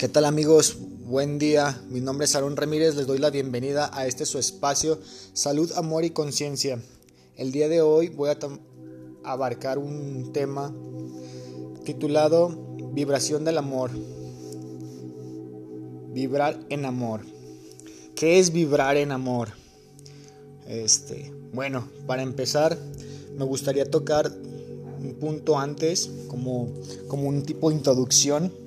¿Qué tal amigos? Buen día. Mi nombre es Aaron Ramírez. Les doy la bienvenida a este su espacio Salud, Amor y Conciencia. El día de hoy voy a abarcar un tema titulado Vibración del Amor. Vibrar en amor. ¿Qué es vibrar en amor? Este, bueno, para empezar, me gustaría tocar un punto antes, como, como un tipo de introducción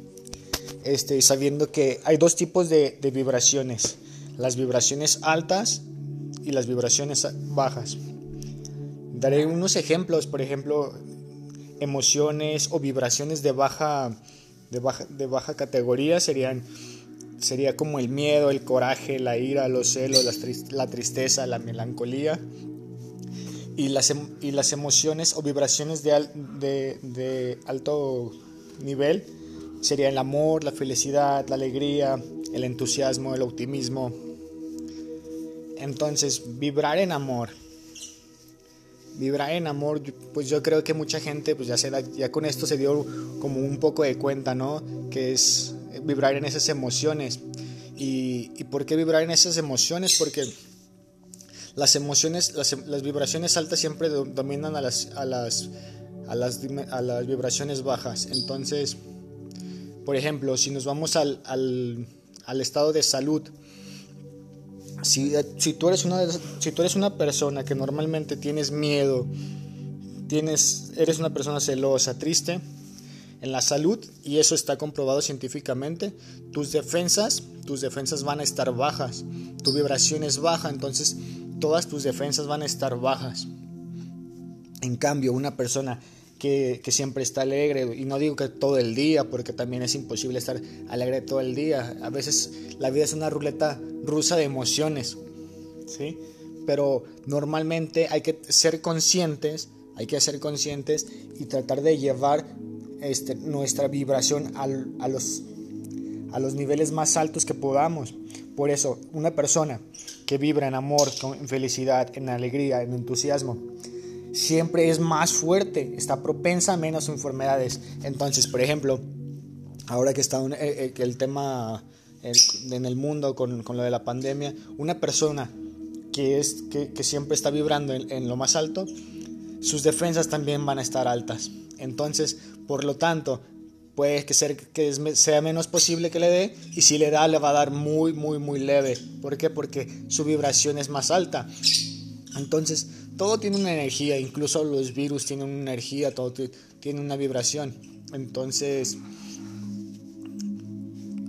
este, sabiendo que hay dos tipos de, vibraciones, las vibraciones altas y las vibraciones bajas. Daré unos ejemplos, por ejemplo, emociones o vibraciones de baja, de baja, de baja categoría serían sería como el miedo, el coraje, la ira, los celos, la, tristeza, la melancolía. Y las, em, y las emociones o vibraciones de, de, de alto nivel sería el amor, la felicidad, la alegría, el entusiasmo, el optimismo. Entonces, vibrar en amor. Vibrar en amor, pues yo creo que mucha gente, pues ya, se ya con esto se dio como un poco de cuenta, ¿no? Que es vibrar en esas emociones. ¿Y, por qué vibrar en esas emociones? Porque las emociones, las, las vibraciones altas siempre dominan a las, a las, a las, a las vibraciones bajas. Entonces, por ejemplo, si nos vamos al, estado de salud, si, tú eres una, si tú eres una persona que normalmente tienes miedo, tienes, eres una persona celosa, triste, en la salud, y eso está comprobado científicamente, tus defensas, tus defensas van a estar bajas, tu vibración es baja, entonces todas tus defensas van a estar bajas. En cambio, una persona que, siempre está alegre. Y no digo que todo el día, porque también es imposible estar alegre todo el día. A veces la vida es una ruleta rusa de emociones. ¿sí? Pero normalmente hay que ser conscientes, hay que ser conscientes y tratar de llevar este, nuestra vibración a, los, a los niveles más altos que podamos. Por eso, una persona que vibra en amor, en felicidad, en alegría, en entusiasmo, siempre es más fuerte, está propensa a menos enfermedades. Entonces, por ejemplo, ahora que está eh, eh, el tema en el mundo con, lo de la pandemia, una persona que, es, que, siempre está vibrando en, lo más alto, sus defensas también van a estar altas. Entonces, por lo tanto, puede que, ser, que sea menos posible que le dé y si le da le va a dar muy, muy, muy leve. ¿Por qué? Porque su vibración es más alta. Entonces, todo tiene una energía, incluso los virus tienen una energía, todo tiene una vibración. Entonces,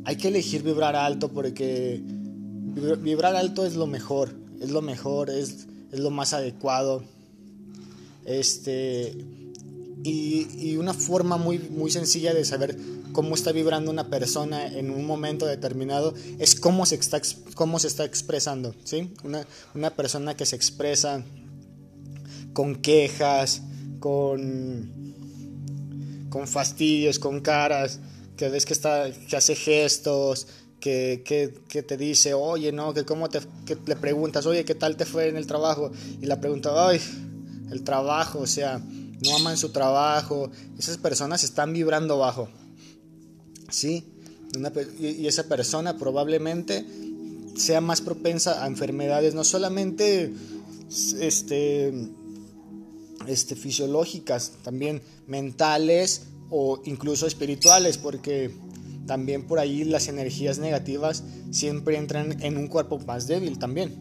hay que elegir vibrar alto porque vibrar alto es lo mejor, es lo mejor, es, es lo más adecuado. Este, y, y, una forma muy, muy sencilla de saber cómo está vibrando una persona en un momento determinado es cómo se está, cómo se está expresando. ¿sí? Una, una persona que se expresa con quejas, con, con fastidios, con caras, que ves que, está, que hace gestos, que, que, te dice, oye, no, que cómo te que le preguntas, oye, ¿qué tal te fue en el trabajo? Y la pregunta, ay, el trabajo, o sea, no aman su trabajo, esas personas están vibrando bajo, ¿sí? y esa persona probablemente sea más propensa a enfermedades, no solamente este, este, fisiológicas, también mentales o incluso espirituales, porque también por ahí las energías negativas siempre entran en un cuerpo más débil también.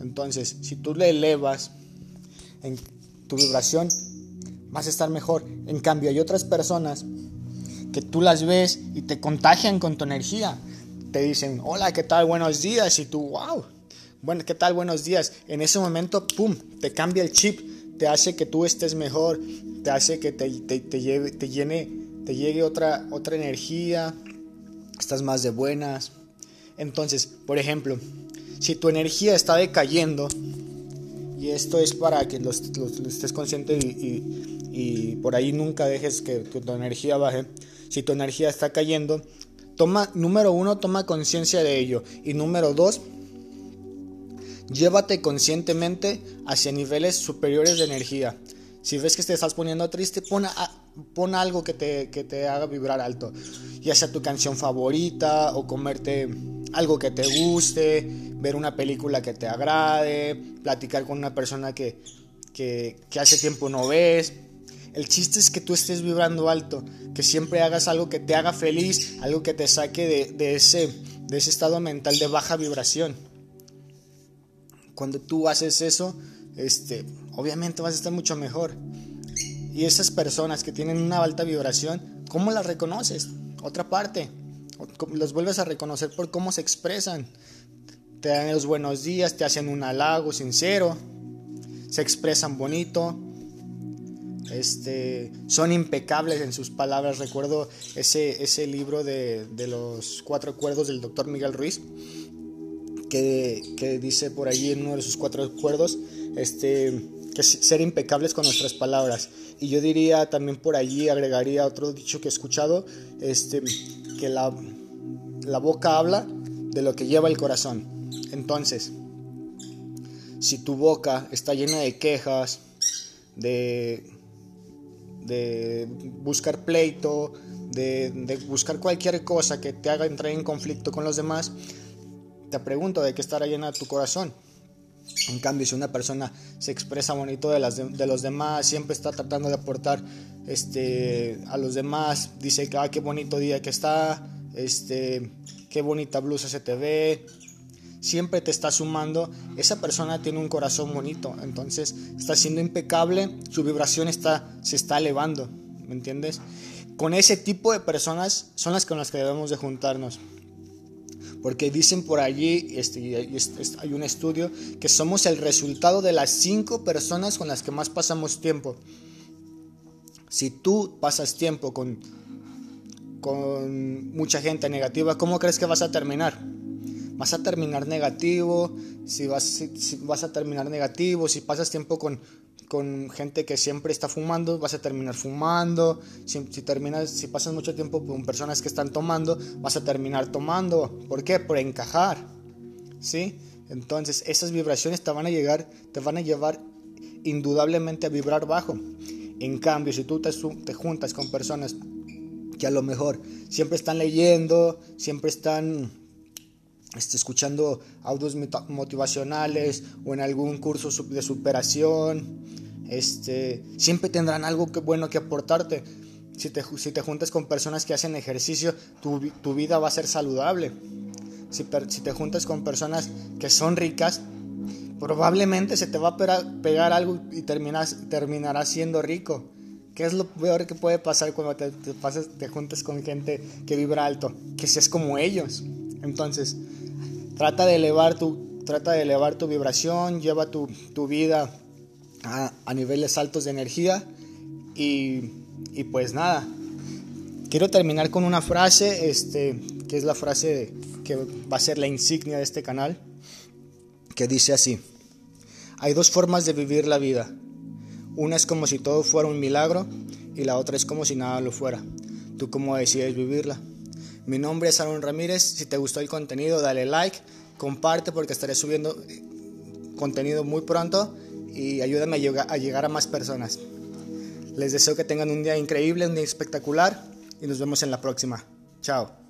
Entonces, si tú le elevas en tu vibración, vas a estar mejor. En cambio, hay otras personas que tú las ves y te contagian con tu energía. Te dicen, hola, ¿qué tal? Buenos días. Y tú, wow, bueno, ¿qué tal? Buenos días. En ese momento, ¡pum!, te cambia el chip te hace que tú estés mejor, te hace que te, te, lleve, te llene, te llegue otra, otra energía, estás más de buenas. Entonces, por ejemplo, si tu energía está decayendo, y esto es para que los, estés consciente y, y, por ahí nunca dejes que, que tu energía baje, si tu energía está cayendo, toma, número uno, toma conciencia de ello, y número dos, Llévate conscientemente hacia niveles superiores de energía. Si ves que te estás poniendo triste, pon algo que te, haga vibrar alto, ya sea tu canción favorita o comerte algo que te guste, ver una película que te agrade, platicar con una persona que, que, que hace tiempo no ves. El chiste es que tú estés vibrando alto, que siempre hagas algo que te haga feliz, algo que te saque de, ese, de ese estado mental de baja vibración. Cuando tú haces eso, este, obviamente vas a estar mucho mejor. Y esas personas que tienen una alta vibración, ¿cómo las reconoces? Otra parte, los vuelves a reconocer por cómo se expresan. Te dan los buenos días, te hacen un halago sincero, se expresan bonito, este, son impecables en sus palabras. Recuerdo ese, ese libro de, de los cuatro acuerdos del doctor Miguel Ruiz, que, dice por allí en uno de sus cuatro acuerdos, este, que ser impecables con nuestras palabras. Y yo diría también por allí, agregaría otro dicho que he escuchado, este, que la, la boca habla de lo que lleva el corazón. Entonces, si tu boca está llena de quejas, de, de buscar pleito, de, de, buscar cualquier cosa que te haga entrar en conflicto con los demás, te pregunto de qué estará llena tu corazón. En cambio, si una persona se expresa bonito de, las de, los demás, siempre está tratando de aportar este, a los demás, dice que ah, qué bonito día que está, este, qué bonita blusa se te ve, siempre te está sumando, esa persona tiene un corazón bonito, entonces está siendo impecable, su vibración está, se está elevando, ¿me entiendes? Con ese tipo de personas son las con las que debemos de juntarnos. Porque dicen por allí, este, hay un estudio, que somos el resultado de las cinco personas con las que más pasamos tiempo. Si tú pasas tiempo con, con mucha gente negativa, ¿cómo crees que vas a terminar? Vas a terminar negativo, si vas, si vas a terminar negativo, si pasas tiempo con, con gente que siempre está fumando, vas a terminar fumando. Si, terminas, si pasas mucho tiempo con personas que están tomando, vas a terminar tomando. ¿Por qué? Por encajar. ¿Sí? Entonces, esas vibraciones te van a llegar, te van a llevar indudablemente a vibrar bajo. En cambio, si tú te, te juntas con personas que a lo mejor siempre están leyendo, siempre están este, escuchando audios motivacionales o en algún curso de superación, este, siempre tendrán algo bueno que aportarte. Si te, si te juntas con personas que hacen ejercicio, tu, tu vida va a ser saludable. Si, si, te juntas con personas que son ricas, probablemente se te va a pegar, algo y terminas, terminarás siendo rico. ¿Qué es lo peor que puede pasar cuando te, te, pases, te juntas con gente que vibra alto? Que seas como ellos. Entonces, trata de elevar tu, trata de elevar tu vibración, lleva tu, tu vida a, a, niveles altos de energía y, y, pues nada. Quiero terminar con una frase, este, que es la frase que va a ser la insignia de este canal, que dice así, hay dos formas de vivir la vida. Una es como si todo fuera un milagro y la otra es como si nada lo fuera. ¿Tú cómo decides vivirla? Mi nombre es Aaron Ramírez. Si te gustó el contenido, dale like, comparte porque estaré subiendo contenido muy pronto y ayúdame a llegar a más personas. Les deseo que tengan un día increíble, un día espectacular y nos vemos en la próxima. Chao.